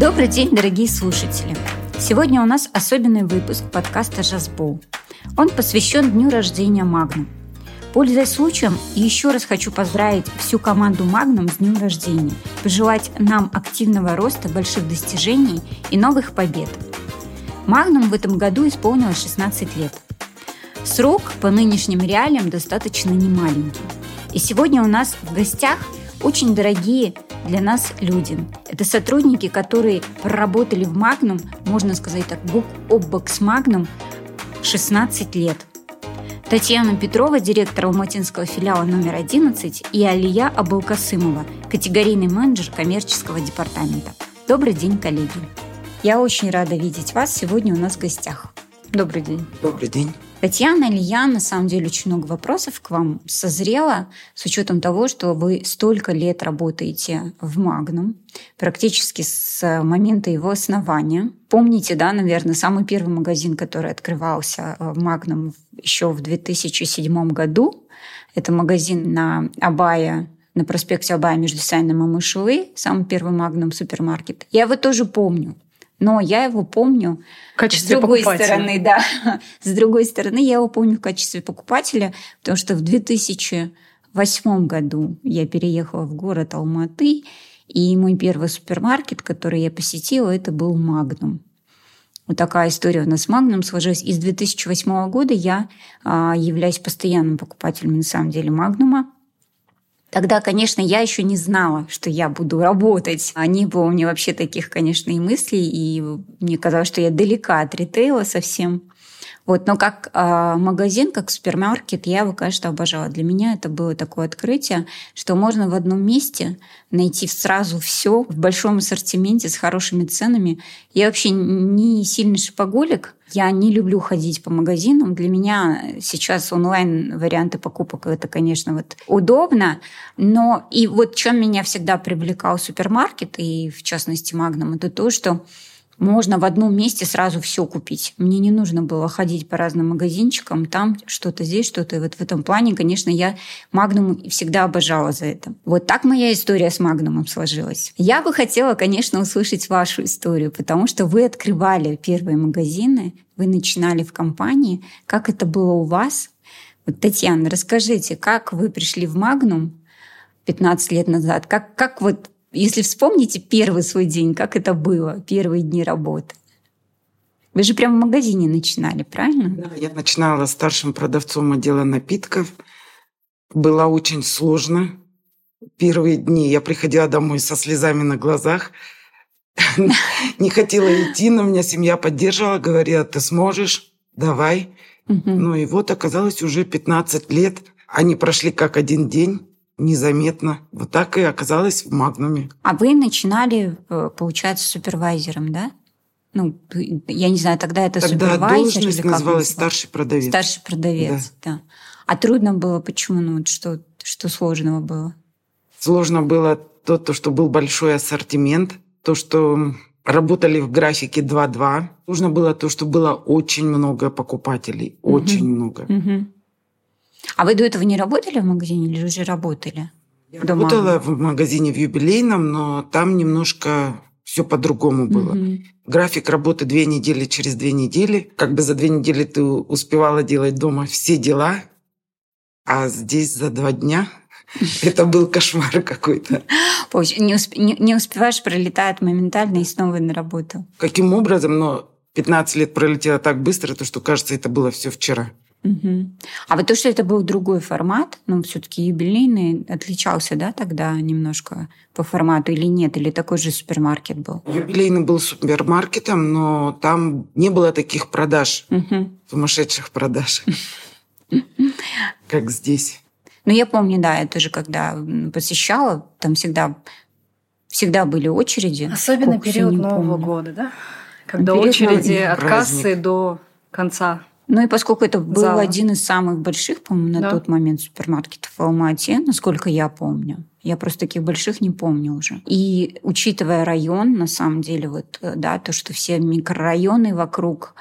Добрый день, дорогие слушатели! Сегодня у нас особенный выпуск подкаста «Жазбол». Он посвящен дню рождения Магнум. Пользуясь случаем, еще раз хочу поздравить всю команду Магнум с днем рождения, пожелать нам активного роста, больших достижений и новых побед. Магнум в этом году исполнилось 16 лет. Срок по нынешним реалиям достаточно немаленький. И сегодня у нас в гостях очень дорогие для нас люди. Это сотрудники, которые проработали в Магнум, можно сказать так, бок об бок с Магнум 16 лет. Татьяна Петрова, директор Алматинского филиала номер 11, и Алия Абылкасымова, категорийный менеджер коммерческого департамента. Добрый день, коллеги. Я очень рада видеть вас сегодня у нас в гостях. Добрый день. Добрый день. Татьяна, Алия, на самом деле, очень много вопросов к вам созрело с учетом того, что вы столько лет работаете в Магнум, практически с момента его основания. Помните, да, наверное, самый первый магазин, который открывался в Магнум еще в 2007 году. Это магазин на Абая на проспекте Абая между Сайном и Момышулы, самый первый Магнум супермаркет. Я его тоже помню. Но я его помню в качестве с другой покупателя. стороны, да. С другой стороны, я его помню в качестве покупателя, потому что в 2008 году я переехала в город Алматы, и мой первый супермаркет, который я посетила, это был Магнум. Вот такая история у нас с Магнум сложилась. И с 2008 года я а, являюсь постоянным покупателем, на самом деле, Магнума. Тогда, конечно, я еще не знала, что я буду работать. А не было у меня вообще таких, конечно, и мыслей, и мне казалось, что я далека от ритейла совсем. Вот, но как э, магазин, как супермаркет, я его, конечно, обожала. Для меня это было такое открытие, что можно в одном месте найти сразу все в большом ассортименте с хорошими ценами. Я вообще не сильный шопоголик, я не люблю ходить по магазинам. Для меня сейчас онлайн варианты покупок это, конечно, вот удобно. Но и вот чем меня всегда привлекал супермаркет, и в частности Магнум, это то, что можно в одном месте сразу все купить. Мне не нужно было ходить по разным магазинчикам, там что-то здесь, что-то. И вот в этом плане, конечно, я Магнум всегда обожала за это. Вот так моя история с Магнумом сложилась. Я бы хотела, конечно, услышать вашу историю, потому что вы открывали первые магазины, вы начинали в компании. Как это было у вас? Вот, Татьяна, расскажите, как вы пришли в Магнум 15 лет назад? Как, как вот если вспомните первый свой день, как это было, первые дни работы. Вы же прямо в магазине начинали, правильно? Да, я начинала старшим продавцом отдела напитков. Было очень сложно. Первые дни я приходила домой со слезами на глазах. Не хотела идти, но меня семья поддерживала, говорила, ты сможешь, давай. Ну и вот оказалось уже 15 лет. Они прошли как один день незаметно. Вот так и оказалась в Магнуме. А вы начинали, э, получается, супервайзером, да? Ну, я не знаю, тогда это тогда супервайзер должность или называлась старший продавец. Старший продавец, да. да. А трудно было, почему? Ну, что, что сложного было? Сложно было то, то, что был большой ассортимент, то, что работали в графике 2-2. Нужно было то, что было очень много покупателей, угу. очень много. Угу. А вы до этого не работали в магазине или уже работали? Я Дома? работала в магазине в юбилейном, но там немножко все по-другому было. Угу. График работы две недели через две недели. Как бы за две недели ты успевала делать дома все дела, а здесь за два дня это был кошмар какой-то. Не, усп... не успеваешь, пролетает моментально и снова на работу. Каким образом? Но 15 лет пролетело так быстро, то что кажется, это было все вчера. Угу. А вот то, что это был другой формат, ну, все-таки юбилейный, отличался, да, тогда немножко по формату или нет? Или такой же супермаркет был? Юбилейный был супермаркетом, но там не было таких продаж, угу. сумасшедших продаж, как здесь. Ну, я помню, да, я тоже когда посещала, там всегда, всегда были очереди. Особенно период Нового года, да? Когда очереди от кассы до конца ну и поскольку это был зала. один из самых больших, по-моему, на да. тот момент супермаркетов в Алмате, насколько я помню, я просто таких больших не помню уже. И учитывая район, на самом деле, вот, э, да, то, что все микрорайоны вокруг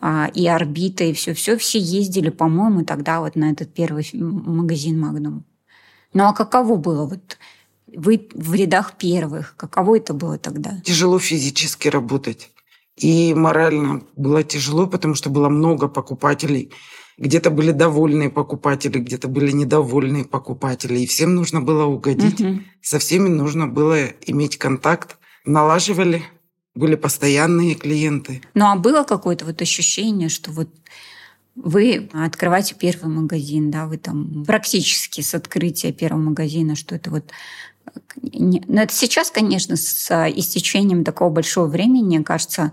а, и орбита, и все-все, все ездили, по-моему, тогда вот на этот первый магазин Магнум. Ну а каково было вот Вы в рядах первых. Каково это было тогда? Тяжело физически работать. И морально было тяжело, потому что было много покупателей. Где-то были довольные покупатели, где-то были недовольные покупатели. И всем нужно было угодить. Угу. Со всеми нужно было иметь контакт. Налаживали, были постоянные клиенты. Ну а было какое-то вот ощущение, что вот вы открываете первый магазин, да, вы там практически с открытия первого магазина, что это вот но ну, это сейчас, конечно, с истечением такого большого времени, кажется,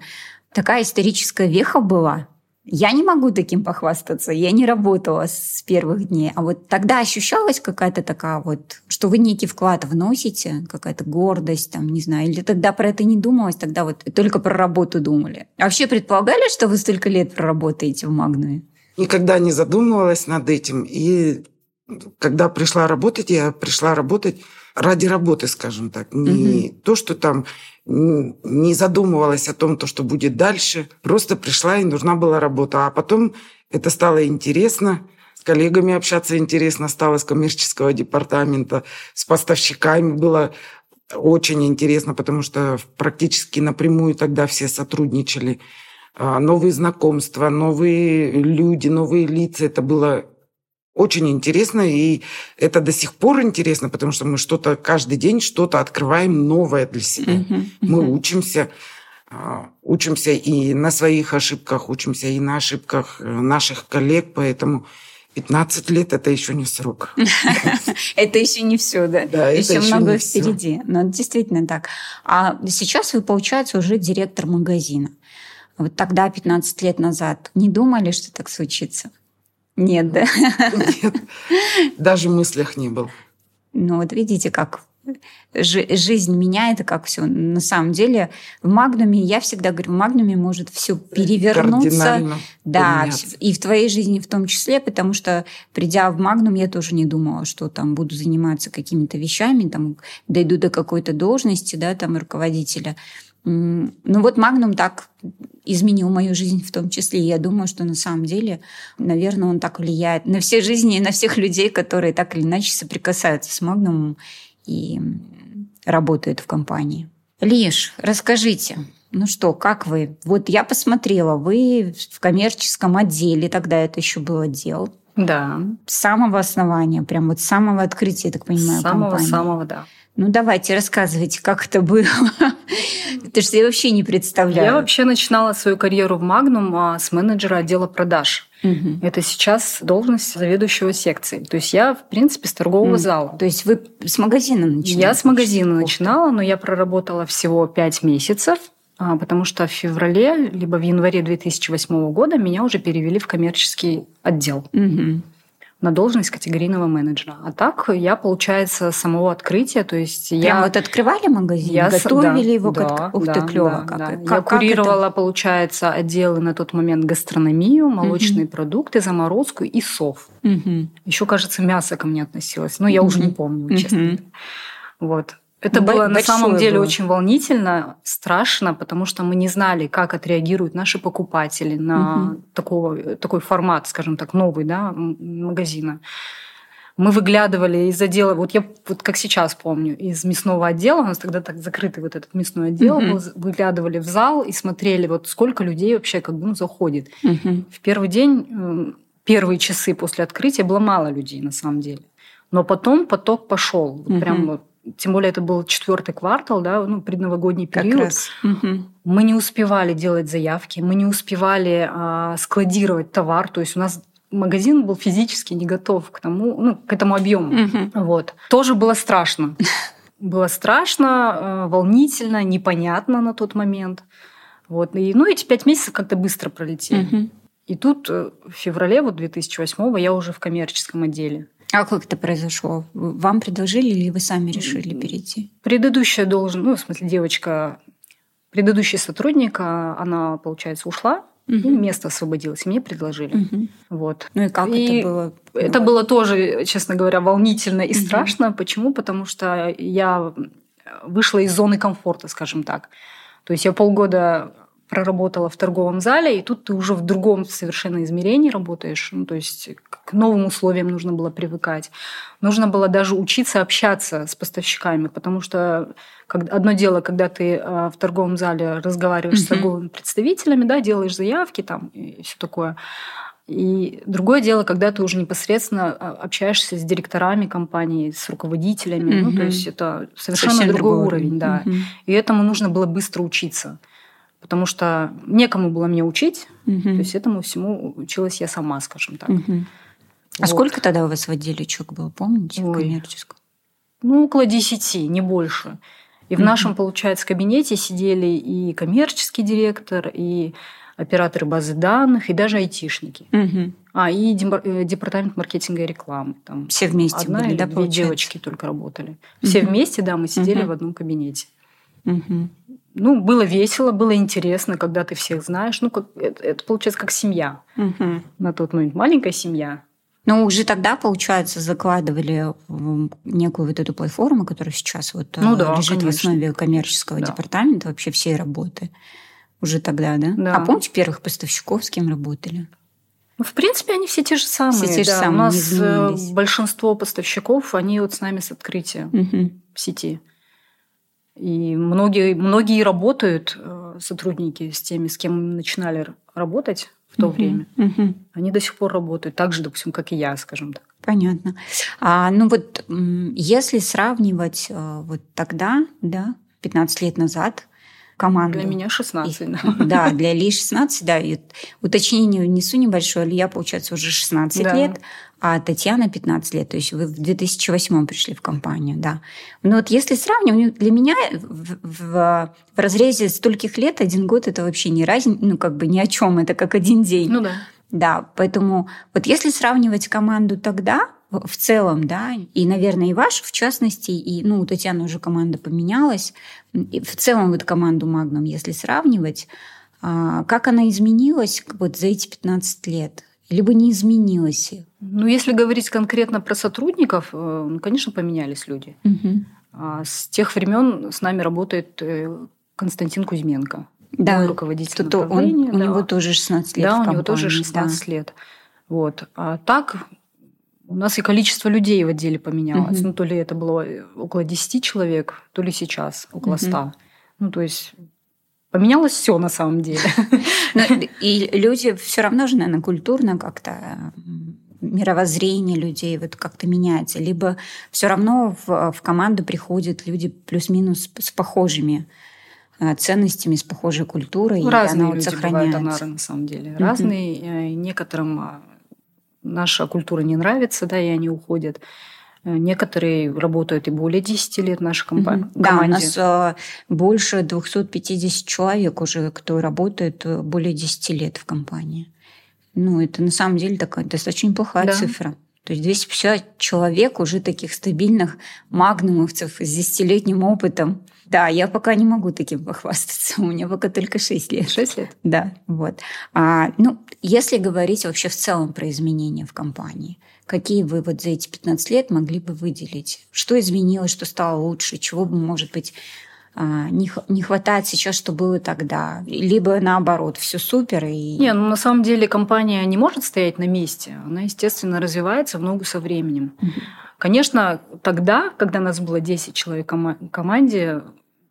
такая историческая веха была. Я не могу таким похвастаться. Я не работала с первых дней. А вот тогда ощущалась какая-то такая вот, что вы некий вклад вносите, какая-то гордость, там, не знаю, или тогда про это не думалось, тогда вот только про работу думали. А вообще предполагали, что вы столько лет проработаете в Магнуме? Никогда не задумывалась над этим. И когда пришла работать, я пришла работать ради работы, скажем так. Не угу. то, что там не задумывалась о том, то, что будет дальше. Просто пришла и нужна была работа. А потом это стало интересно. С коллегами общаться интересно стало, с коммерческого департамента, с поставщиками было очень интересно, потому что практически напрямую тогда все сотрудничали. А, новые знакомства, новые люди, новые лица. Это было очень интересно, и это до сих пор интересно, потому что мы что-то каждый день что-то открываем новое для себя. Uh-huh, uh-huh. Мы учимся, а, учимся и на своих ошибках, учимся и на ошибках э, наших коллег, поэтому 15 лет это еще не срок. Это еще не все, да? Да, еще много впереди. Но действительно так. А сейчас вы, получается, уже директор магазина. Вот тогда, 15 лет назад, не думали, что так случится? Нет, да? Нет, даже в мыслях не был. Ну вот видите, как жизнь меняет, и как все. На самом деле в Магнуме, я всегда говорю, в Магнуме может все перевернуться. Да, поменяться. и в твоей жизни в том числе, потому что придя в Магнум, я тоже не думала, что там буду заниматься какими-то вещами, там дойду до какой-то должности, да, там руководителя. Ну вот Магнум так изменил мою жизнь в том числе. И я думаю, что на самом деле, наверное, он так влияет на все жизни и на всех людей, которые так или иначе соприкасаются с Магнумом и работают в компании. Лиш, расскажите, ну что, как вы? Вот я посмотрела, вы в коммерческом отделе, тогда это еще был отдел. Да. С самого основания, прям вот с самого открытия, я так понимаю, С самого-самого, да. Ну, давайте, рассказывайте, как это было. Потому что я вообще не представляю. Я вообще начинала свою карьеру в Магнум а, с менеджера отдела продаж. Угу. Это сейчас должность заведующего секции. То есть я, в принципе, с торгового угу. зала. То есть вы с магазина начинали? Я с магазина начинала, но я проработала всего пять месяцев, а, потому что в феврале, либо в январе 2008 года меня уже перевели в коммерческий отдел. Угу на должность категорийного менеджера. А так я, получается, самого открытия, то есть Прям я... вот открывали магазин, я готовили да, его? Да, как... Ух да, ты, клево. Да, как, да. Как, я курировала, это? получается, отделы на тот момент гастрономию, молочные угу. продукты, заморозку и сов. Угу. Еще, кажется, мясо ко мне относилось. Но я угу. уже не помню, честно. Угу. Вот. Это Б- было на самом деле было. очень волнительно, страшно, потому что мы не знали, как отреагируют наши покупатели на угу. такого, такой формат, скажем так, новый да, магазина. Мы выглядывали из отдела, вот я вот как сейчас помню, из мясного отдела, у нас тогда так закрытый вот этот мясной отдел, угу. мы выглядывали в зал и смотрели, вот сколько людей вообще как бы ну, заходит. Угу. В первый день, первые часы после открытия было мало людей на самом деле. Но потом поток пошел. Угу. Прям вот тем более это был четвертый квартал, да, ну, предновогодний период. Как раз. Мы не успевали делать заявки, мы не успевали а, складировать товар, то есть у нас магазин был физически не готов к тому, ну, к этому объему. Угу. Вот. Тоже было страшно. Было страшно, э, волнительно, непонятно на тот момент. Вот. И, ну, эти пять месяцев как-то быстро пролетели. Угу. И тут э, в феврале вот 2008 я уже в коммерческом отделе. А как это произошло? Вам предложили или вы сами решили перейти? Предыдущая должен, ну, в смысле, девочка, предыдущий сотрудник, а, она, получается, ушла, угу. и место освободилось, мне предложили. Угу. Вот. Ну и как и это было? Это было тоже, честно говоря, волнительно и угу. страшно. Почему? Потому что я вышла из зоны комфорта, скажем так. То есть я полгода проработала в торговом зале, и тут ты уже в другом совершенно измерении работаешь. Ну, то есть к новым условиям нужно было привыкать. Нужно было даже учиться общаться с поставщиками, потому что одно дело, когда ты а, в торговом зале разговариваешь mm-hmm. с торговыми представителями, да, делаешь заявки там и все такое. И другое дело, когда ты уже непосредственно а, общаешься с директорами компании, с руководителями. Mm-hmm. Ну, то есть это совершенно Совсем другой, другой уровень, уровень да. Mm-hmm. И этому нужно было быстро учиться потому что некому было мне учить, угу. то есть этому всему училась я сама, скажем так. Угу. А вот. сколько тогда у вас в отделе чек было, помните, Ой. в коммерческом? Ну, около десяти, не больше. И в нашем, получается, кабинете сидели и коммерческий директор, и операторы базы данных, и даже айтишники. Угу. А, и э, департамент маркетинга и рекламы. Там Все вместе одна были, или да, две получается? девочки только работали. Все угу. вместе, да, мы сидели угу. в одном кабинете. Угу. Ну, было весело, было интересно, когда ты всех знаешь. Ну, как, это, это получается как семья. Угу. На тот момент маленькая семья. Но уже тогда, получается, закладывали некую вот эту платформу, которая сейчас вот ну, э, да, лежит конечно. в основе коммерческого да. департамента вообще всей работы. Уже тогда, да? да? А помните первых поставщиков, с кем работали? Ну, в принципе, они все те же самые. Все те же да. самые. У нас э, большинство поставщиков, они вот с нами с открытия угу. сети. И многие, многие работают, э, сотрудники с теми, с кем начинали работать в то угу, время. Угу. Они до сих пор работают, так же, допустим, как и я, скажем так. Понятно. А, ну вот если сравнивать э, вот тогда, да, 15 лет назад, команду. Для меня 16, и, да. Да, для Ли 16, да. И уточнение внесу небольшое. Илья, получается, уже 16 да. лет, а Татьяна 15 лет. То есть вы в 2008 пришли в компанию, да. Но вот если сравнивать, для меня в, в, в разрезе стольких лет один год это вообще не разница, ну как бы ни о чем, это как один день. Ну да. Да, поэтому вот если сравнивать команду тогда, в целом, да, и, наверное, и вашу, в частности, и, ну, у Татьяны уже команда поменялась, и в целом вот команду Магнум, если сравнивать, а, как она изменилась вот за эти 15 лет? Либо не изменилась? Ну, если говорить конкретно про сотрудников, э, ну, конечно, поменялись люди. Угу. С тех времен с нами работает э, Константин Кузьменко. Да, руководитель то он, да. У него тоже 16 лет. Да, у него тоже 16 да. лет. Вот. А так у нас и количество людей в отделе поменялось. Угу. Ну, то ли это было около 10 человек, то ли сейчас около 100. Угу. Ну, то есть поменялось все на самом деле. И люди все равно же, наверное, культурно как-то мировоззрение людей вот как-то меняется. Либо все равно в, в команду приходят люди плюс-минус с похожими э, ценностями, с похожей культурой. Разные и она люди вот бывают анары, на самом деле. Разные. Mm-hmm. Некоторым а, наша культура не нравится, да, и они уходят. Э, некоторые работают и более 10 лет в нашей компании. Mm-hmm. Да, у нас э, больше 250 человек уже, кто работает э, более 10 лет в компании. Ну, это на самом деле такая достаточно неплохая да. цифра. То есть 250 человек уже таких стабильных магнумовцев с десятилетним опытом. Да, я пока не могу таким похвастаться. У меня пока только 6 лет. 6 лет? Да, вот. А, ну, если говорить вообще в целом про изменения в компании, какие вы вот за эти 15 лет могли бы выделить? Что изменилось, что стало лучше, чего бы, может быть, а, не, хватает сейчас, что было тогда. Либо наоборот, все супер. И... Не, ну на самом деле компания не может стоять на месте. Она, естественно, развивается в ногу со временем. Угу. Конечно, тогда, когда нас было 10 человек в команде,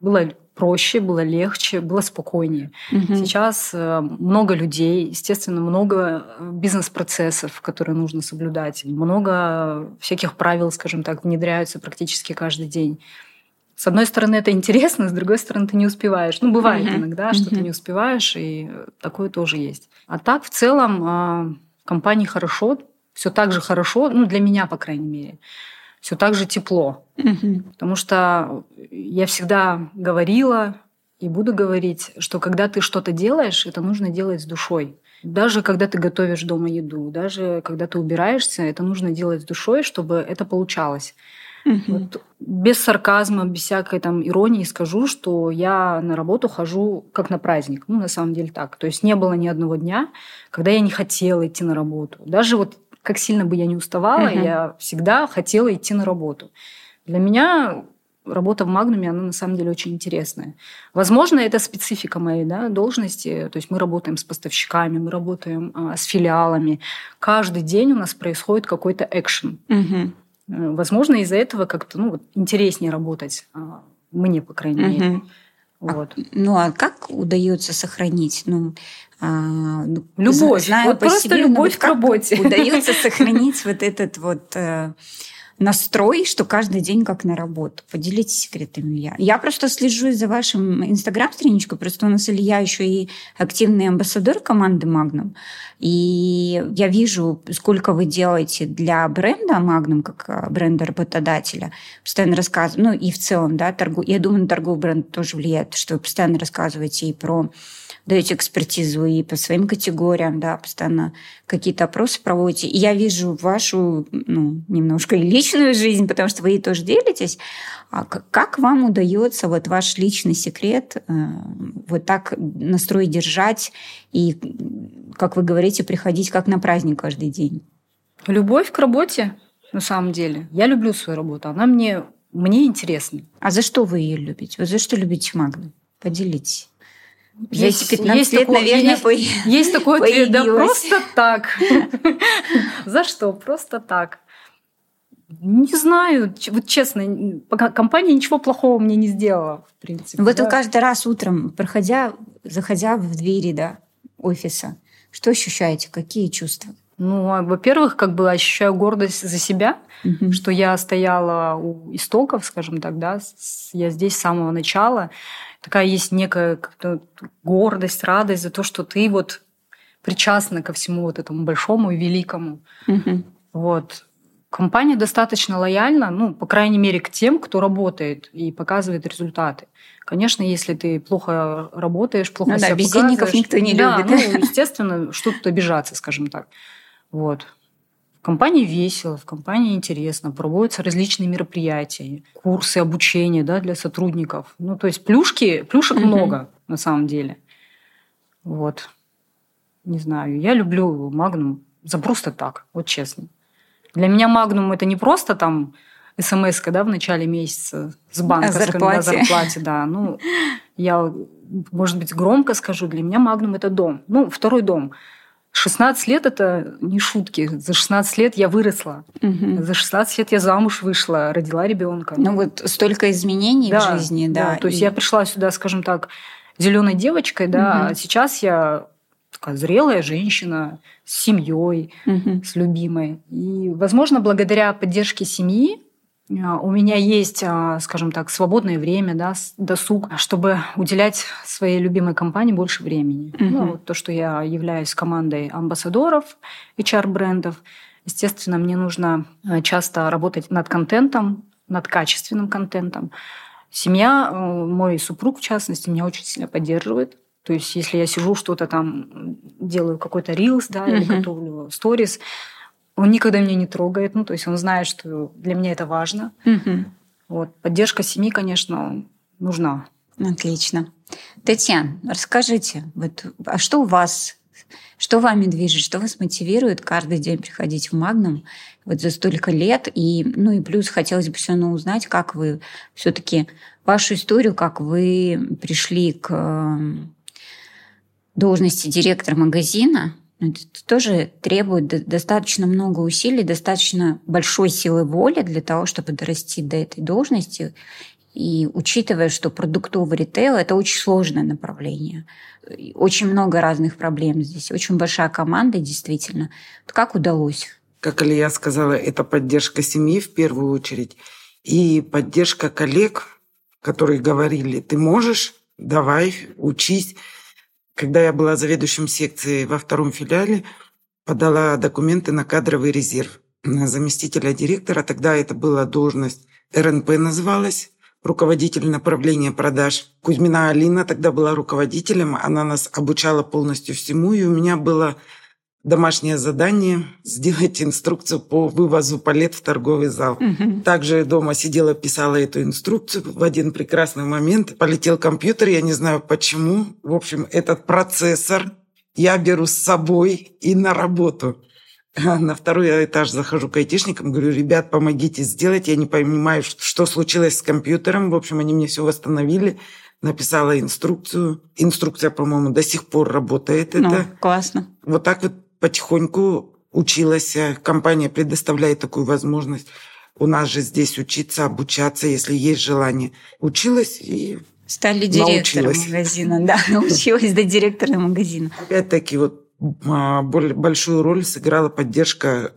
было проще, было легче, было спокойнее. Угу. Сейчас э, много людей, естественно, много э, бизнес-процессов, которые нужно соблюдать, много всяких правил, скажем так, внедряются практически каждый день. С одной стороны, это интересно, с другой стороны, ты не успеваешь. Ну, бывает mm-hmm. иногда, что mm-hmm. ты не успеваешь, и такое тоже есть. А так, в целом, а, компании хорошо, все так же хорошо, ну, для меня, по крайней мере, все так же тепло. Mm-hmm. Потому что я всегда говорила и буду говорить, что когда ты что-то делаешь, это нужно делать с душой. Даже когда ты готовишь дома еду, даже когда ты убираешься, это нужно делать с душой, чтобы это получалось. Угу. Вот, без сарказма, без всякой там иронии скажу, что я на работу хожу как на праздник. Ну, на самом деле так. То есть не было ни одного дня, когда я не хотела идти на работу. Даже вот как сильно бы я не уставала, угу. я всегда хотела идти на работу. Для меня работа в Магнуме, она на самом деле очень интересная. Возможно, это специфика моей да, должности. То есть мы работаем с поставщиками, мы работаем а, с филиалами. Каждый день у нас происходит какой-то экшен. Угу. Возможно, из-за этого как-то ну, вот, интереснее работать. А, мне, по крайней угу. мере. Вот. А, ну а как удается сохранить? Ну, а, ну, любовь. Знаю вот просто себе, любовь вот к работе. Удается сохранить вот этот вот э, настрой, что каждый день как на работу. Поделитесь секретами, Илья. Я просто слежу за вашим инстаграм-страничкой, просто у нас Илья еще и активный амбассадор команды Magnum. И я вижу, сколько вы делаете для бренда Magnum, как э, бренда работодателя. Постоянно рассказываю, ну и в целом, да, торгу. Я думаю, на торговый бренд тоже влияет, что вы постоянно рассказываете и про даете экспертизу и по своим категориям, да, постоянно какие-то опросы проводите. И я вижу вашу, ну, немножко и личную жизнь, потому что вы ей тоже делитесь. А как вам удается вот ваш личный секрет э, вот так настрой держать и, как вы говорите, приходить как на праздник каждый день? Любовь к работе, на самом деле. Я люблю свою работу, она мне, мне интересна. А за что вы ее любите? Вы за что любите Магну? Поделитесь. За эти 15 есть лет, такое, наверное, есть, по... есть такой ответ, да просто так. За что? Просто так. Не знаю, вот честно, компания ничего плохого мне не сделала, в принципе. Вот да. каждый раз утром, проходя, заходя в двери да, офиса, что ощущаете, какие чувства? Ну, а, во-первых, как бы ощущаю гордость за себя, угу. что я стояла у истоков, скажем так, да, я здесь с самого начала, такая есть некая гордость, радость за то, что ты вот причастна ко всему вот этому большому и великому. Угу. Вот. Компания достаточно лояльна, ну, по крайней мере, к тем, кто работает и показывает результаты. Конечно, если ты плохо работаешь, плохо ну, себя да, бездельников никто не да, любит. Ну, естественно, что тут обижаться, скажем так. Вот компании весело, в компании интересно, проводятся различные мероприятия, курсы обучения да, для сотрудников. Ну, то есть плюшки, плюшек mm-hmm. много на самом деле. Вот. Не знаю, я люблю Магнум за просто так, вот честно. Для меня Магнум это не просто там смс да, в начале месяца с банка. Зарплате. зарплате. Да, ну, я, может быть, громко скажу, для меня Магнум – это дом. Ну, второй дом. 16 лет – это не шутки. За 16 лет я выросла. Угу. За 16 лет я замуж вышла, родила ребенка. Ну вот столько изменений да, в жизни, да. да. То есть и... я пришла сюда, скажем так, зеленой девочкой, да, угу. а сейчас я такая зрелая женщина с семьей, угу. с любимой. И, возможно, благодаря поддержке семьи а, у меня есть, а, скажем так, свободное время, да, досуг, чтобы уделять своей любимой компании больше времени. Mm-hmm. Ну, то, что я являюсь командой амбассадоров HR-брендов, естественно, мне нужно а, часто работать над контентом, над качественным контентом. Семья, мой супруг, в частности, меня очень сильно поддерживает. То есть, если я сижу, что-то там делаю, какой-то рилс, да, mm-hmm. или готовлю сторис, он никогда меня не трогает, ну, то есть он знает, что для меня это важно. Вот. Поддержка семьи, конечно, нужна. Отлично. Татьяна, расскажите, вот, а что у вас, что вами движет, что вас мотивирует каждый день приходить в Магнум вот за столько лет? И, ну и плюс хотелось бы все равно узнать, как вы все-таки вашу историю, как вы пришли к должности директора магазина, это тоже требует достаточно много усилий, достаточно большой силы воли для того, чтобы дорасти до этой должности. И учитывая, что продуктовый ритейл – это очень сложное направление, очень много разных проблем здесь, очень большая команда, действительно. Как удалось? Как Алия сказала, это поддержка семьи в первую очередь и поддержка коллег, которые говорили, ты можешь, давай, учись. Когда я была заведующим секцией во втором филиале, подала документы на кадровый резерв на заместителя директора. Тогда это была должность РНП называлась, руководитель направления продаж. Кузьмина Алина тогда была руководителем, она нас обучала полностью всему, и у меня было домашнее задание сделать инструкцию по вывозу палет в торговый зал. Угу. Также дома сидела, писала эту инструкцию. В один прекрасный момент полетел компьютер, я не знаю почему. В общем, этот процессор я беру с собой и на работу. на второй этаж захожу к айтишникам, говорю, ребят, помогите сделать. Я не понимаю, что случилось с компьютером. В общем, они мне все восстановили. Написала инструкцию. Инструкция, по-моему, до сих пор работает. Ну, это. классно. Вот так вот потихоньку училась. Компания предоставляет такую возможность. У нас же здесь учиться, обучаться, если есть желание. Училась и Стали директором научилась. магазина, да, научилась до директора магазина. Опять-таки, вот а, большую роль сыграла поддержка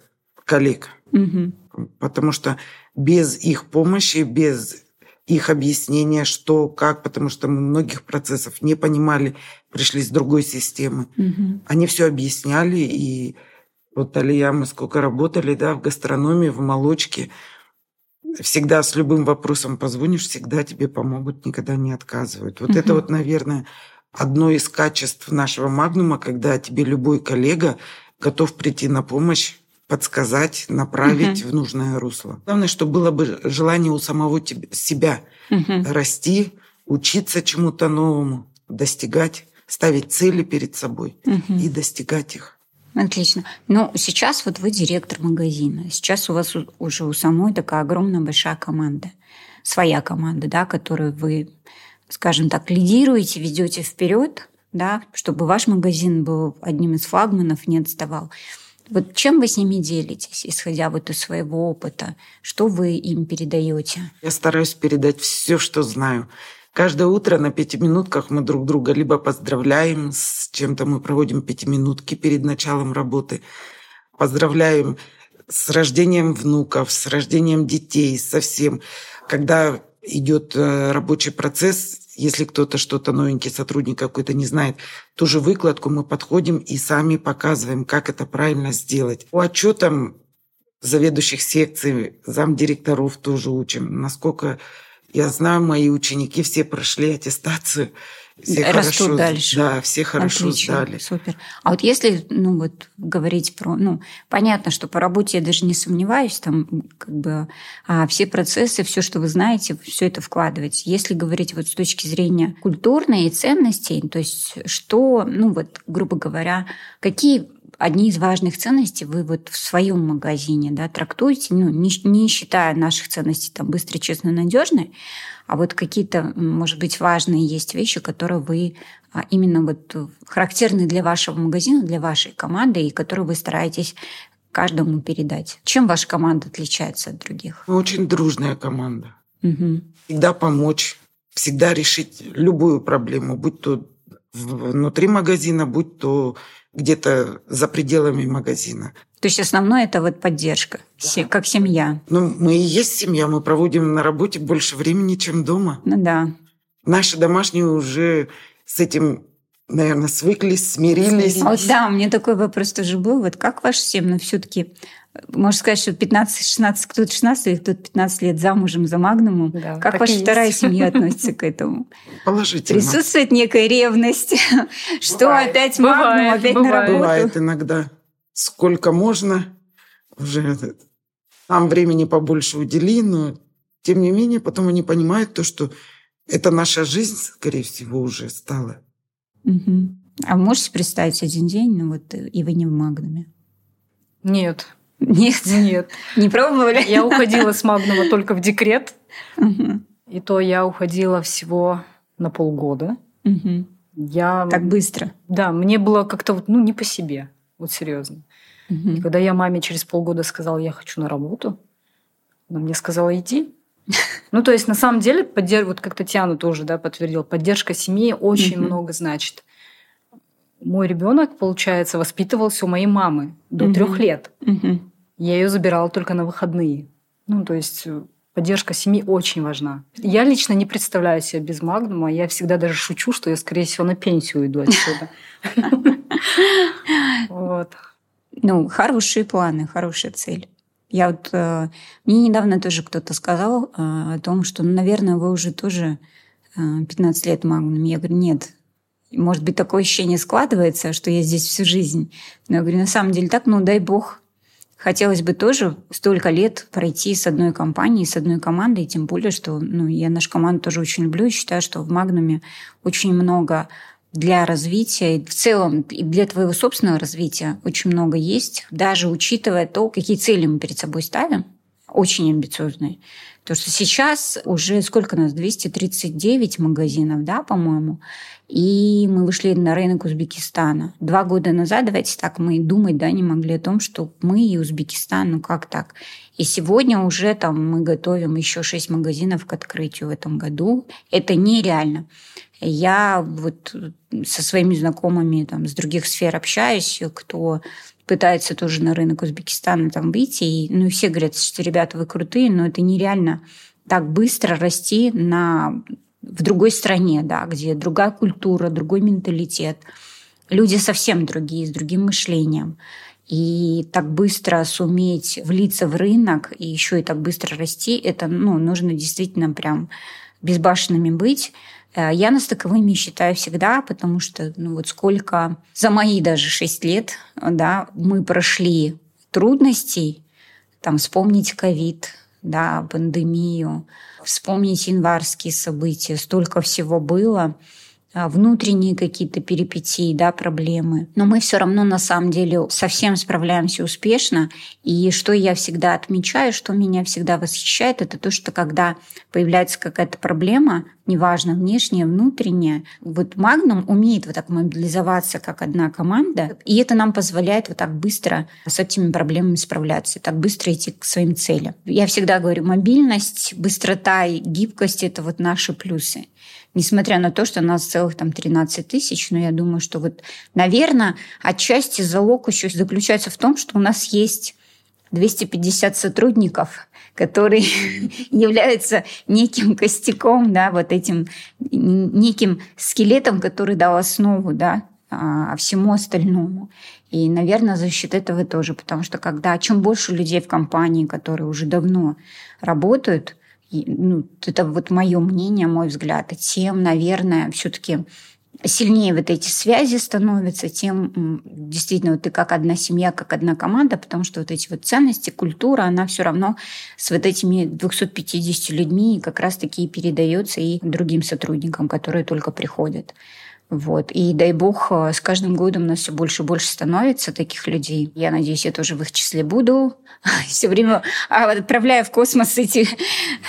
коллег. Угу. Потому что без их помощи, без их объяснения, что, как, потому что мы многих процессов не понимали, пришли с другой системы. Угу. Они все объясняли, и вот Алия, мы сколько работали, да, в гастрономии, в молочке, всегда с любым вопросом позвонишь, всегда тебе помогут, никогда не отказывают. Вот угу. это вот, наверное, одно из качеств нашего магнума, когда тебе любой коллега готов прийти на помощь, подсказать, направить угу. в нужное русло. Главное, чтобы было бы желание у самого тебя, себя угу. расти, учиться чему-то новому, достигать, ставить цели перед собой угу. и достигать их. Отлично. Ну, сейчас вот вы директор магазина. Сейчас у вас уже у самой такая огромная большая команда. Своя команда, да, которую вы скажем так, лидируете, ведете вперед, да, чтобы ваш магазин был одним из флагманов, не отставал. Вот чем вы с ними делитесь, исходя вот из своего опыта? Что вы им передаете? Я стараюсь передать все, что знаю. Каждое утро на пятиминутках мы друг друга либо поздравляем с чем-то, мы проводим пятиминутки перед началом работы, поздравляем с рождением внуков, с рождением детей, со всем. Когда идет э, рабочий процесс, если кто-то что-то новенький сотрудник какой-то не знает, ту же выкладку мы подходим и сами показываем, как это правильно сделать. По отчетам заведующих секций, замдиректоров тоже учим. Насколько я знаю, мои ученики все прошли аттестацию все растут хорошо, дальше. Да, все хорошо Отлично, сдали. Супер. А вот если, ну вот говорить про, ну понятно, что по работе я даже не сомневаюсь, там как бы а все процессы, все, что вы знаете, все это вкладывать. Если говорить вот с точки зрения культурной и ценностей, то есть что, ну вот грубо говоря, какие одни из важных ценностей вы вот в своем магазине да, трактуете, ну, не, не считая наших ценностей там быстро, честно, надежно, а вот какие-то, может быть, важные есть вещи, которые вы а, именно вот характерны для вашего магазина, для вашей команды, и которые вы стараетесь каждому передать. Чем ваша команда отличается от других? Мы очень дружная команда. Угу. Всегда помочь, всегда решить любую проблему, будь то внутри магазина, будь то где-то за пределами магазина. То есть основное это вот поддержка, да. как семья. Ну, мы и есть семья, мы проводим на работе больше времени, чем дома. Ну да. Наши домашние уже с этим наверное, свыклись, смирились. Вот да, у меня такой вопрос тоже был. Вот как ваша семья все-таки можно сказать, что 15-16, кто-то 16 кто-то 15 лет замужем за Магнумом. Да, как ваша вторая семья относится к этому? Положительно. Присутствует некая ревность, что опять Магнум, опять на работу? Бывает иногда. Сколько можно, уже нам времени побольше удели, но тем не менее потом они понимают то, что это наша жизнь, скорее всего, уже стала. А можете представить один день, ну вот и вы не в Магнуме? Нет, нет. Нет. Не пробовали? Я уходила с Магнума только в декрет. И то я уходила всего на полгода. Я... Так быстро? Да, мне было как-то вот, ну, не по себе. Вот серьезно. И когда я маме через полгода сказала, я хочу на работу, она мне сказала, иди. Ну, то есть, на самом деле, поддерж... вот как Татьяна тоже да, подтвердила, поддержка семьи очень много значит. Мой ребенок, получается, воспитывался у моей мамы до угу. трех лет. Угу. Я ее забирала только на выходные. Ну, то есть э, поддержка семьи очень важна. Я лично не представляю себя без Магнума. Я всегда даже шучу, что я, скорее всего, на пенсию уйду отсюда. Вот. Ну, хорошие планы, хорошая цель. Я вот э, мне недавно тоже кто-то сказал э, о том, что, ну, наверное, вы уже тоже 15 лет Магнум. Я говорю, нет, может быть, такое ощущение складывается, что я здесь всю жизнь. Но я говорю, на самом деле так, ну дай бог. Хотелось бы тоже столько лет пройти с одной компанией, с одной командой, тем более, что ну, я нашу команду тоже очень люблю и считаю, что в Магнуме очень много для развития, в целом и для твоего собственного развития очень много есть, даже учитывая то, какие цели мы перед собой ставим, очень амбициозные. То, что сейчас уже сколько у нас, 239 магазинов, да, по-моему, и мы вышли на рынок Узбекистана. Два года назад, давайте так, мы думать да, не могли о том, что мы и Узбекистан, ну как так. И сегодня уже там мы готовим еще шесть магазинов к открытию в этом году. Это нереально. Я вот со своими знакомыми там, с других сфер общаюсь, кто пытается тоже на рынок Узбекистана там выйти. И, ну, все говорят, что, ребята, вы крутые, но это нереально так быстро расти на, в другой стране, да, где другая культура, другой менталитет. Люди совсем другие, с другим мышлением. И так быстро суметь влиться в рынок и еще и так быстро расти, это ну, нужно действительно прям безбашенными быть. Э, я нас таковыми считаю всегда, потому что ну вот сколько за мои даже шесть лет да, мы прошли трудностей, там вспомнить ковид, да, пандемию, вспомнить январские события, столько всего было – внутренние какие-то перипетии, да, проблемы. Но мы все равно на самом деле совсем справляемся успешно. И что я всегда отмечаю, что меня всегда восхищает, это то, что когда появляется какая-то проблема, неважно, внешняя, внутренняя, вот Магнум умеет вот так мобилизоваться как одна команда, и это нам позволяет вот так быстро с этими проблемами справляться, так быстро идти к своим целям. Я всегда говорю, мобильность, быстрота и гибкость – это вот наши плюсы несмотря на то, что нас целых там 13 тысяч, но я думаю, что вот, наверное, отчасти залог еще заключается в том, что у нас есть 250 сотрудников, которые являются неким костяком, да, вот этим неким скелетом, который дал основу, да, а, всему остальному. И, наверное, за счет этого тоже, потому что когда чем больше людей в компании, которые уже давно работают, ну, это вот мое мнение, мой взгляд, тем, наверное, все-таки сильнее вот эти связи становятся, тем действительно вот ты как одна семья, как одна команда, потому что вот эти вот ценности, культура, она все равно с вот этими 250 людьми как раз-таки и передается и другим сотрудникам, которые только приходят. Вот. И дай бог, э, с каждым годом у нас все больше и больше становится таких людей. Я надеюсь, я тоже в их числе буду. Все время а, отправляю в космос эти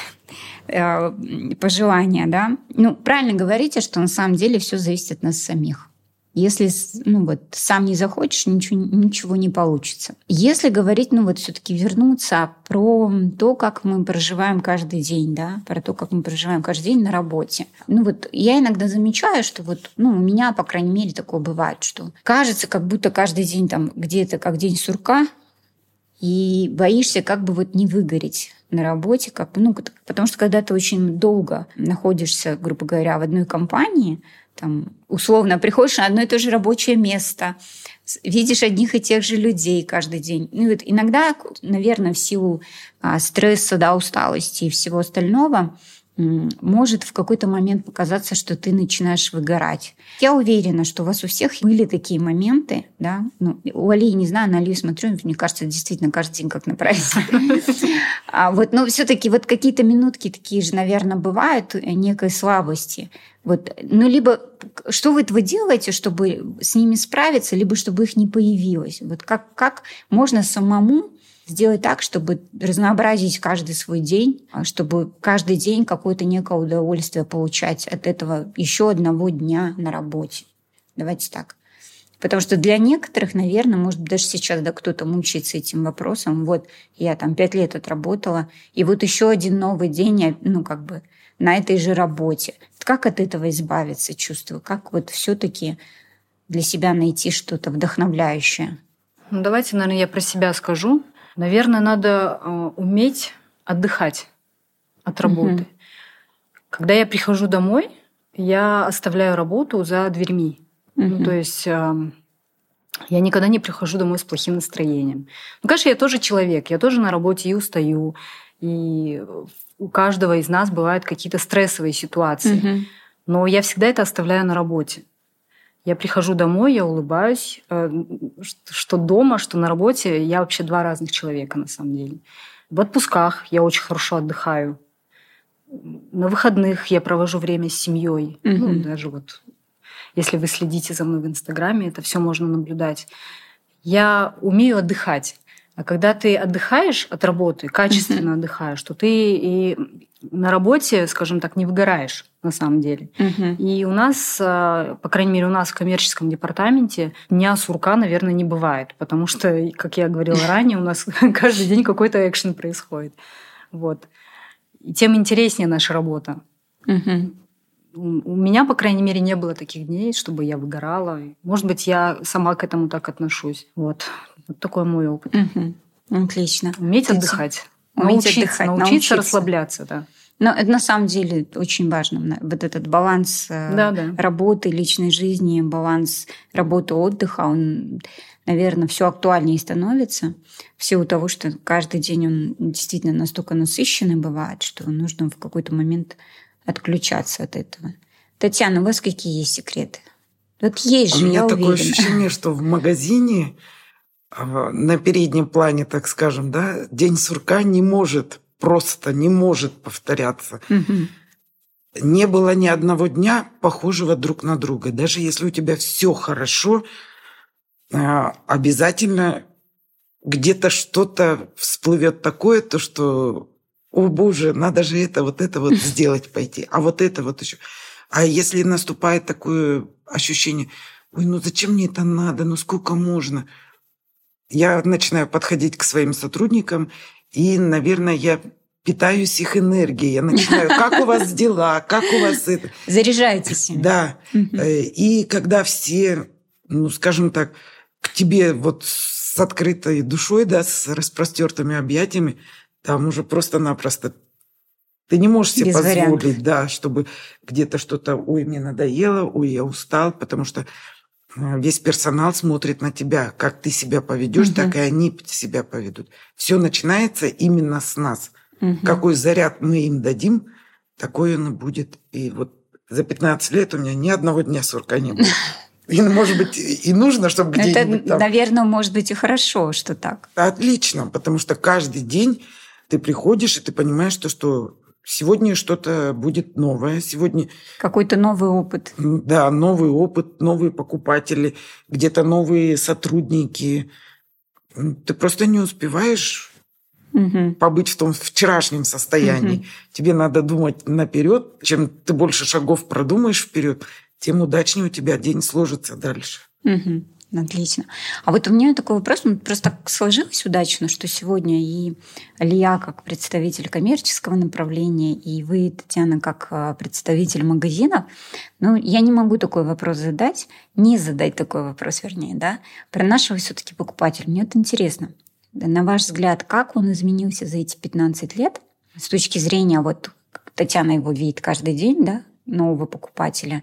э, пожелания, да. Ну, правильно говорите, что на самом деле все зависит от нас самих. Если ну, вот, сам не захочешь, ничего, ничего не получится. Если говорить, ну вот все-таки вернуться про то, как мы проживаем каждый день, да, про то, как мы проживаем каждый день на работе. Ну вот я иногда замечаю, что вот, ну, у меня, по крайней мере, такое бывает, что кажется, как будто каждый день там где-то как день сурка, и боишься как бы вот не выгореть на работе, как, ну, потому что когда ты очень долго находишься, грубо говоря, в одной компании, там, условно, приходишь на одно и то же рабочее место, видишь одних и тех же людей каждый день. Ну, вот иногда, наверное, в силу а, стресса, да, усталости и всего остального, может в какой-то момент показаться, что ты начинаешь выгорать. Я уверена, что у вас у всех были такие моменты, да, ну, у Алии не знаю, на Алию смотрю, мне кажется, действительно каждый день как на. А вот, но все-таки вот какие-то минутки такие же, наверное, бывают э, некой слабости. Вот, ну, либо что вы, вы делаете, чтобы с ними справиться, либо чтобы их не появилось. Вот как, как можно самому сделать так, чтобы разнообразить каждый свой день, а чтобы каждый день какое-то некое удовольствие получать от этого еще одного дня на работе. Давайте так. Потому что для некоторых, наверное, может быть, даже сейчас да, кто-то мучается этим вопросом. Вот я там пять лет отработала, и вот еще один новый день, ну, как бы на этой же работе. Как от этого избавиться, чувствую? Как вот все-таки для себя найти что-то вдохновляющее? Ну, давайте, наверное, я про себя скажу. Наверное, надо э, уметь отдыхать от работы. Угу. Когда я прихожу домой, я оставляю работу за дверьми. Угу. Ну, то есть э, я никогда не прихожу домой с плохим настроением. Ну, конечно, я тоже человек, я тоже на работе и устаю, и у каждого из нас бывают какие-то стрессовые ситуации. Угу. Но я всегда это оставляю на работе. Я прихожу домой, я улыбаюсь, э, что дома, что на работе. Я вообще два разных человека на самом деле. В отпусках я очень хорошо отдыхаю. На выходных я провожу время с семьей. Mm-hmm. Ну, даже вот Если вы следите за мной в Инстаграме, это все можно наблюдать. Я умею отдыхать. А когда ты отдыхаешь от работы, качественно mm-hmm. отдыхаешь, то ты и на работе, скажем так, не выгораешь на самом деле. Mm-hmm. И у нас, а, по крайней мере, у нас в коммерческом департаменте дня сурка, наверное, не бывает, потому что, как я говорила ранее, у нас каждый день какой-то экшен происходит. Вот. И тем интереснее наша работа. Mm-hmm. У меня, по крайней мере, не было таких дней, чтобы я выгорала. Может быть, я сама к этому так отношусь. Вот. Вот такой мой опыт. Угу. Отлично. Уметь Ты отдыхать. Уметь научиться, отдыхать. Научиться, научиться расслабляться, да. Но это на самом деле очень важно. Вот этот баланс э, да, да. работы, личной жизни, баланс работы, отдыха, он, наверное, все актуальнее становится в силу того, что каждый день он действительно настолько насыщенный бывает, что нужно в какой-то момент отключаться от этого. Татьяна, у вас какие есть секреты? Вот есть же, У меня я такое уверена. ощущение, что в магазине а, на переднем плане, так скажем, да, день сурка не может просто не может повторяться. Угу. Не было ни одного дня похожего друг на друга. Даже если у тебя все хорошо, а, обязательно где-то что-то всплывет такое, то что, о боже, надо же это, вот это вот сделать пойти, а вот это вот еще. А если наступает такое ощущение, ой, ну зачем мне это надо, ну сколько можно – я начинаю подходить к своим сотрудникам, и, наверное, я питаюсь их энергией. Я начинаю, как у вас дела, как у вас это. Заряжаетесь. Да. Э, и когда все, ну, скажем так, к тебе вот с открытой душой, да, с распростертыми объятиями, там уже просто-напросто ты не можешь себе Без позволить, вариантов. да, чтобы где-то что-то, ой, мне надоело, ой, я устал, потому что Э, весь персонал смотрит на тебя, как ты себя поведешь, угу. так и они себя поведут. Все начинается именно с нас. Угу. Какой заряд мы им дадим, такой он и будет. И вот за 15 лет у меня ни одного дня сурка не было. И, может быть, и нужно, чтобы где-нибудь Это, там... наверное, может быть и хорошо, что так. Отлично, потому что каждый день ты приходишь, и ты понимаешь, что, что Сегодня что-то будет новое. Сегодня какой-то новый опыт. Да, новый опыт, новые покупатели, где-то новые сотрудники. Ты просто не успеваешь угу. побыть в том вчерашнем состоянии. Угу. Тебе надо думать наперед. Чем ты больше шагов продумаешь вперед, тем удачнее у тебя день сложится дальше. Угу. Отлично. А вот у меня такой вопрос, просто так сложилось удачно, что сегодня и Лия как представитель коммерческого направления, и вы, Татьяна, как а, представитель магазина, ну, я не могу такой вопрос задать, не задать такой вопрос, вернее, да, про нашего все-таки покупателя. Мне это интересно. На ваш взгляд, как он изменился за эти 15 лет с точки зрения, вот Татьяна его видит каждый день, да, нового покупателя,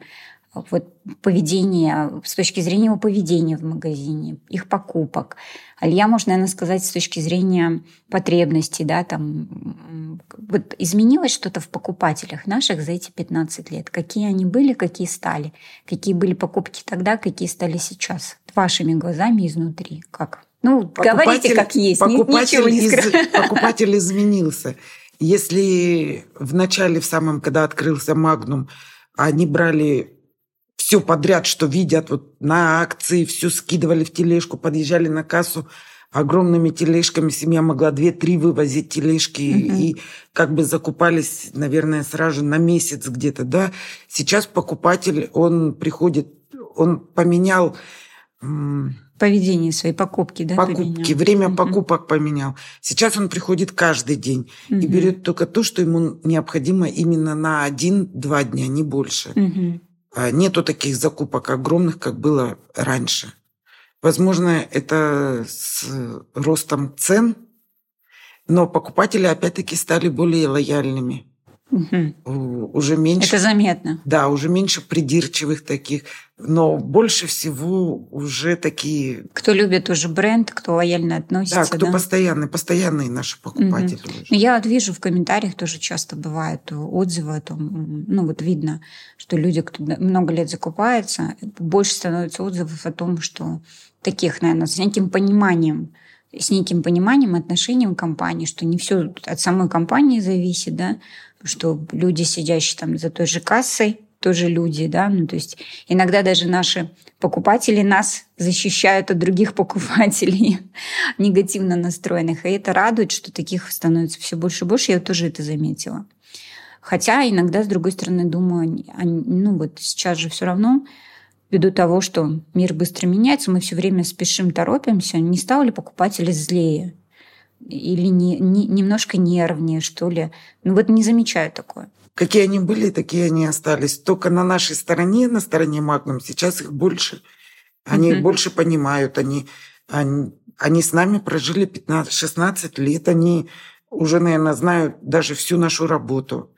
вот поведение, с точки зрения его поведения в магазине, их покупок. Алья, можно, наверное, сказать, с точки зрения потребностей, да, там, вот изменилось что-то в покупателях наших за эти 15 лет? Какие они были, какие стали? Какие были покупки тогда, какие стали сейчас? Вашими глазами изнутри. Как? Ну, покупатель, говорите, как есть, покупатель ничего не из, Покупатель изменился. Если в начале, в самом, когда открылся Магнум, они брали все подряд, что видят, вот на акции все скидывали в тележку, подъезжали на кассу огромными тележками. Семья могла две-три вывозить тележки угу. и как бы закупались, наверное, сразу на месяц где-то, да. Сейчас покупатель, он приходит, он поменял поведение своей покупки, да? Покупки, поменял. время угу. покупок поменял. Сейчас он приходит каждый день угу. и берет только то, что ему необходимо именно на один-два дня, не больше. Угу. А нету таких закупок огромных, как было раньше. Возможно, это с ростом цен, но покупатели опять-таки стали более лояльными. Угу. Уже меньше. Это заметно. Да, уже меньше придирчивых таких, но больше всего уже такие. Кто любит уже бренд, кто лояльно относится. Да, кто да? постоянный, постоянные наши покупатели. Угу. Уже. Я вижу в комментариях тоже часто бывают отзывы о том, ну вот видно, что люди, кто много лет закупается, больше становится отзывов о том, что таких, наверное, с неким пониманием с неким пониманием, отношением к компании, что не все от самой компании зависит, да, что люди, сидящие там за той же кассой, тоже люди, да, ну, то есть иногда даже наши покупатели нас защищают от других покупателей негативно настроенных, и это радует, что таких становится все больше и больше, я тоже это заметила. Хотя иногда, с другой стороны, думаю, ну вот сейчас же все равно ввиду того, что мир быстро меняется, мы все время спешим, торопимся, не стал ли покупатели злее? Или не, не, немножко нервнее, что ли? Ну вот не замечаю такое. Какие они были, такие они остались. Только на нашей стороне, на стороне Магнум, сейчас их больше. Они uh больше понимают, они, они, они с нами прожили 15-16 лет, они уже, наверное, знают даже всю нашу работу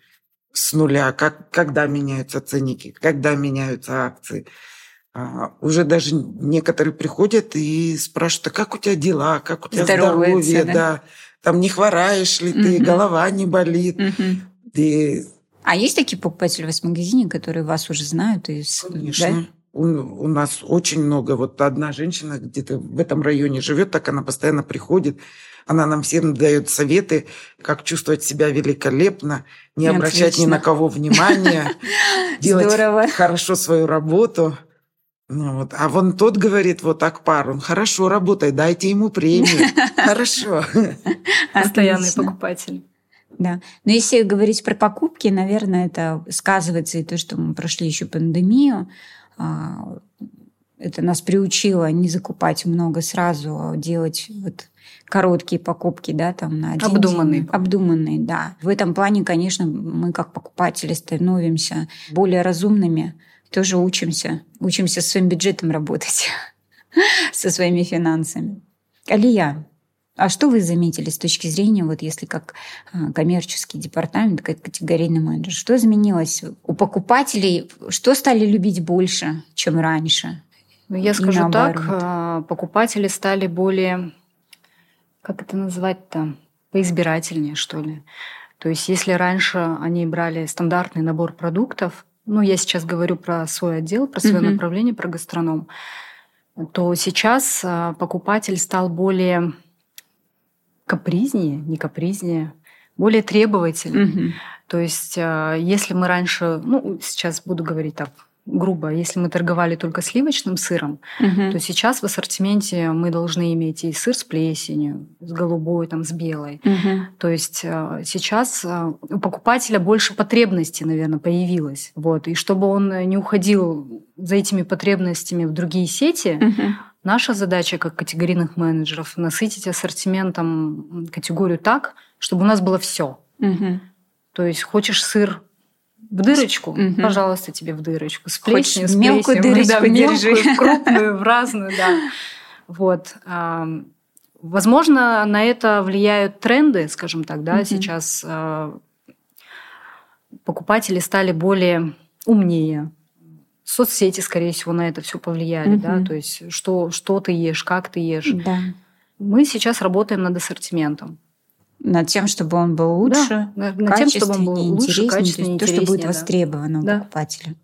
с нуля, как, когда меняются ценники, когда меняются акции. А, уже даже некоторые приходят и спрашивают, а как у тебя дела, как у тебя здоровье, да? да, там не хвораешь ли ты, угу. голова не болит. Угу. И... А есть такие покупатели в магазине, которые вас уже знают? И... Конечно. Да? У, у нас очень много. Вот одна женщина где-то в этом районе живет, так она постоянно приходит. Она нам всем дает советы, как чувствовать себя великолепно, не обращать Отлично. ни на кого внимания, делать хорошо свою работу. Ну, вот. А вон тот говорит, вот так пар, он хорошо работает, дайте ему премию. Хорошо. Постоянный покупатель. Да. Но если говорить про покупки, наверное, это сказывается и то, что мы прошли еще пандемию. А, это нас приучило не закупать много сразу, а делать вот короткие покупки, да, там на один Обдуманные. День. Обдуманные, да. В этом плане, конечно, мы как покупатели становимся более разумными, тоже учимся, учимся с своим бюджетом работать, со своими финансами. Алия, а что вы заметили с точки зрения, вот если как а, коммерческий департамент, как категорийный менеджер, что изменилось у покупателей, что стали любить больше, чем раньше? Ну, я скажу так, а, покупатели стали более, как это назвать-то, поизбирательнее, что ли. То есть если раньше они брали стандартный набор продуктов, ну, я сейчас говорю про свой отдел, про свое mm-hmm. направление, про гастроном, то сейчас а, покупатель стал более капризнее, не капризнее, более требовательным. Mm-hmm. То есть, а, если мы раньше, ну, сейчас буду говорить так, грубо, если мы торговали только сливочным сыром, угу. то сейчас в ассортименте мы должны иметь и сыр с плесенью, с голубой, там, с белой. Угу. То есть э, сейчас э, у покупателя больше потребностей, наверное, появилось. Вот. И чтобы он не уходил за этими потребностями в другие сети, угу. Наша задача как категорийных менеджеров насытить ассортиментом категорию так, чтобы у нас было все. Угу. То есть хочешь сыр в дырочку, угу. пожалуйста, тебе в дырочку. С плесенью, с мелкую дырочку да, мелкую, держи. крупную, в разную, да. Вот. Возможно, на это влияют тренды, скажем так, да, угу. сейчас а, покупатели стали более умнее. Соцсети, скорее всего, на это все повлияли, угу. да, то есть что, что ты ешь, как ты ешь. Да. Мы сейчас работаем над ассортиментом над тем, чтобы он был лучше, да, над тем, чтобы он был лучше, качественнее, то, что будет да. востребовано у да. покупателя.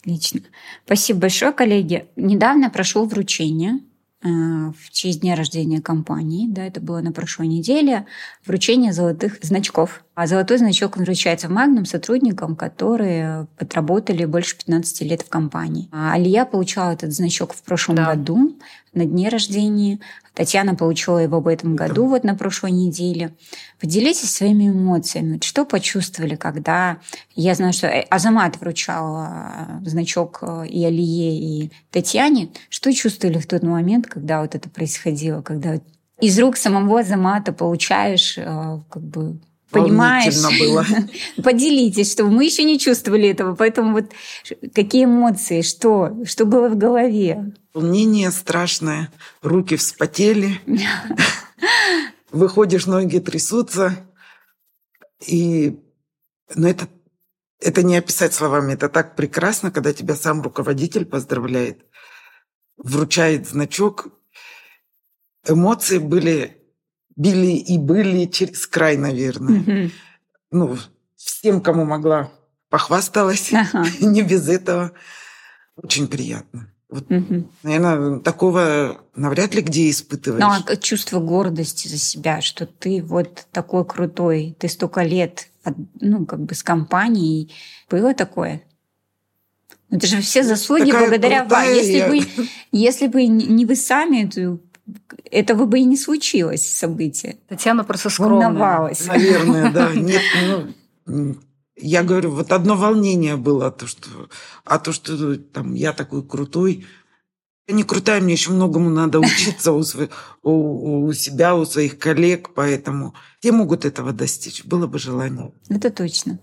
Отлично. Спасибо большое, коллеги. Недавно прошло вручение э, в честь дня рождения компании, да, это было на прошлой неделе, вручение золотых значков. А золотой значок вручается в Магнум сотрудникам, которые отработали больше 15 лет в компании. А Алия получала этот значок в прошлом да. году на дне рождения. Татьяна получила его в этом году, вот на прошлой неделе. Поделитесь своими эмоциями. Что почувствовали, когда... Я знаю, что Азамат вручал а, значок а, и Алие, и Татьяне. Что чувствовали в тот момент, когда вот это происходило, когда из рук самого Азамата получаешь а, как бы понимаешь? было. Поделитесь, что мы еще не чувствовали этого, поэтому вот какие эмоции, что, что было в голове? Волнение страшное, руки вспотели, выходишь, ноги трясутся. И... Но это, это не описать словами. Это так прекрасно, когда тебя сам руководитель поздравляет, вручает значок. Эмоции были, били и были через край, наверное. Ну, всем, кому могла, похвасталась. Ага. не без этого. Очень приятно. Вот, угу. Наверное, такого навряд ли где испытываешь. Ну, а чувство гордости за себя, что ты вот такой крутой, ты столько лет, ну, как бы с компанией. Было такое? Это же все заслуги Такая благодаря вам. Если я... бы, если бы не вы сами, то этого бы и не случилось событие. Татьяна просто скромная. Волновалась. Наверное, да. Нет, ну, я говорю, вот одно волнение было, то, что, а то, что там я такой крутой, я не крутая, мне еще многому надо учиться у, у, у себя, у своих коллег, поэтому те могут этого достичь, было бы желание. Это точно.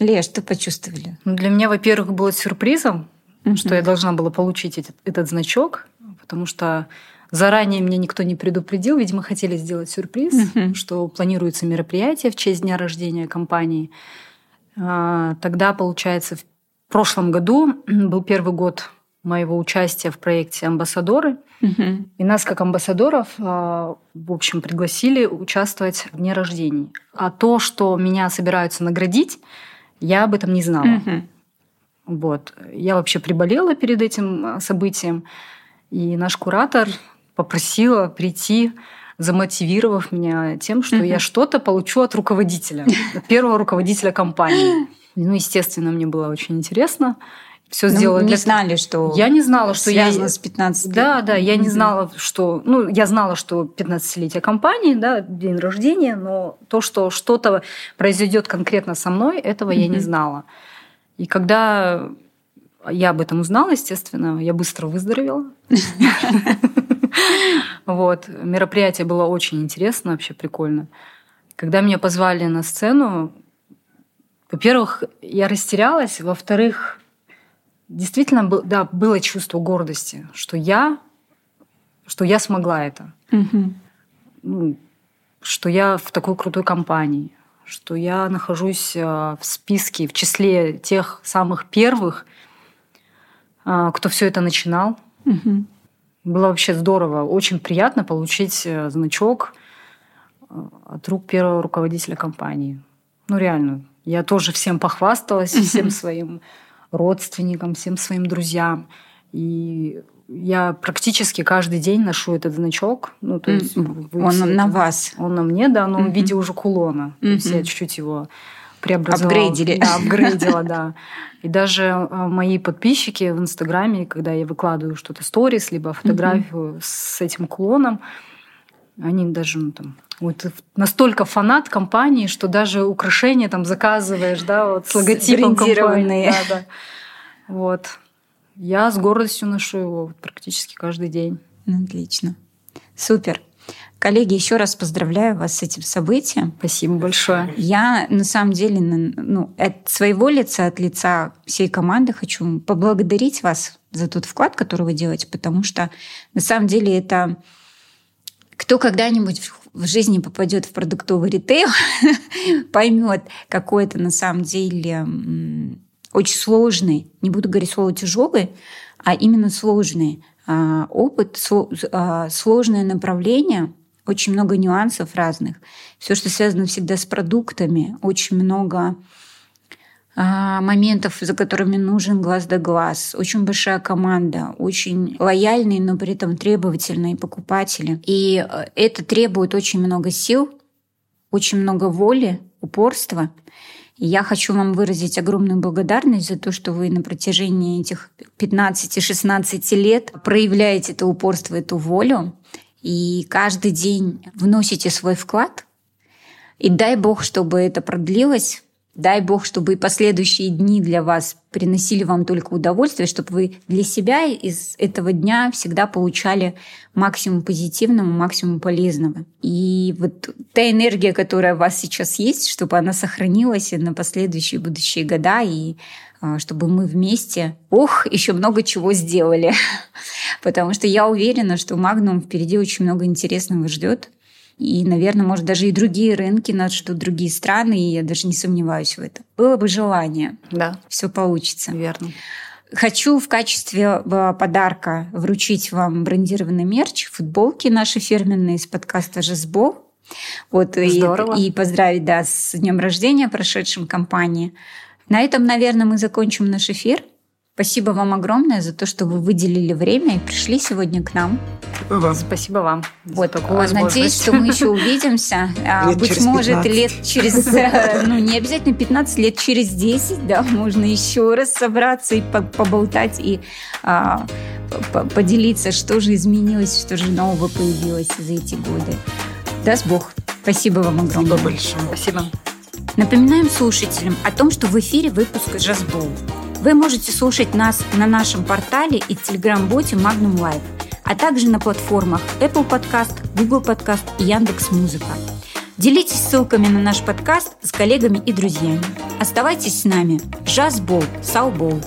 Леш, что почувствовали? Ну, для меня, во-первых, было сюрпризом, mm-hmm. что я должна была получить этот, этот значок, потому что заранее меня никто не предупредил. Видимо, хотели сделать сюрприз, mm-hmm. что планируется мероприятие в честь дня рождения компании. А, тогда, получается, в прошлом году был первый год моего участия в проекте «Амбассадоры». Угу. И нас, как амбассадоров, а, в общем, пригласили участвовать в дне рождения. А то, что меня собираются наградить, я об этом не знала. Угу. Вот. Я вообще приболела перед этим а, событием, и наш куратор попросила прийти замотивировав меня тем, что угу. я что-то получу от руководителя, от первого руководителя компании. Ну, естественно, мне было очень интересно все ну, сделала. Не для... знали, что я не знала, что связано я... с 15 Да, да, я не знала, что... Ну, я знала, что 15-летие компании, да, день рождения, но то, что что-то произойдет конкретно со мной, этого я не знала. И когда я об этом узнала, естественно, я быстро выздоровела. Вот. Мероприятие было очень интересно, вообще прикольно. Когда меня позвали на сцену, во-первых, я растерялась, во-вторых, действительно да, было чувство гордости, что я, что я смогла это. Угу. Ну, что я в такой крутой компании, что я нахожусь э, в списке, в числе тех самых первых, э, кто все это начинал. Угу. Было вообще здорово, очень приятно получить э, значок от рук первого руководителя компании. Ну реально, я тоже всем похвасталась, всем своим родственникам, всем своим друзьям. И я практически каждый день ношу этот значок. Ну, то есть. Он это, на вас. Он на мне, да, но mm-hmm. в виде уже кулона. То есть я чуть-чуть его преобразовала. Апгрейдили. Да, апгрейдила, да. И даже а, мои подписчики в Инстаграме, когда я выкладываю что-то сторис, либо фотографию с этим кулоном, они даже ну, там, вот настолько фанат компании, что даже украшения там заказываешь, да, вот с логотипом компании. Да, да. Вот. Я с гордостью ношу его практически каждый день. Отлично. Супер. Коллеги, еще раз поздравляю вас с этим событием. Спасибо большое. Я на самом деле ну, от своего лица, от лица всей команды хочу поблагодарить вас за тот вклад, который вы делаете, потому что на самом деле это кто когда-нибудь в жизни попадет в продуктовый ритейл, поймет, какой это на самом деле очень сложный, не буду говорить слово тяжелый, а именно сложный а, опыт, а, сложное направление, очень много нюансов разных. Все, что связано всегда с продуктами, очень много а, моментов, за которыми нужен глаз да глаз, очень большая команда, очень лояльные, но при этом требовательные покупатели. И э, это требует очень много сил, очень много воли, упорства. И я хочу вам выразить огромную благодарность за то, что вы на протяжении этих 15-16 лет проявляете это упорство, эту волю, и каждый день вносите свой вклад. И дай Бог, чтобы это продлилось Дай Бог, чтобы и последующие дни для вас приносили вам только удовольствие, чтобы вы для себя из этого дня всегда получали максимум позитивного, максимум полезного. И вот та энергия, которая у вас сейчас есть, чтобы она сохранилась и на последующие будущие года, и а, чтобы мы вместе, ох, еще много чего сделали. Потому что я уверена, что Магнум впереди очень много интересного ждет. И, наверное, может, даже и другие рынки нас ждут, другие страны, и я даже не сомневаюсь в этом. Было бы желание. Да. Все получится. Верно. Хочу в качестве э, подарка вручить вам брендированный мерч, футболки наши фирменные из подкаста «Жизбо». Вот, Здорово. И, и поздравить да, с днем рождения прошедшим компании. На этом, наверное, мы закончим наш эфир. Спасибо вам огромное за то, что вы выделили время и пришли сегодня к нам. Спасибо вам. Спасибо вам. Вот, надеюсь, что мы еще увидимся. А, лет Быть может, 15. лет через, э, ну, не обязательно 15, лет через 10, да, можно еще раз собраться и поболтать, и а, поделиться, что же изменилось, что же нового появилось за эти годы. Даст Бог. Спасибо вам огромное. Спасибо большое. Спасибо. Напоминаем слушателям о том, что в эфире выпуск «Джазбол». Вы можете слушать нас на нашем портале и телеграм-боте Magnum Live, а также на платформах Apple Podcast, Google Podcast и Яндекс.Музыка. Делитесь ссылками на наш подкаст с коллегами и друзьями. Оставайтесь с нами. Джазбол, Саубол.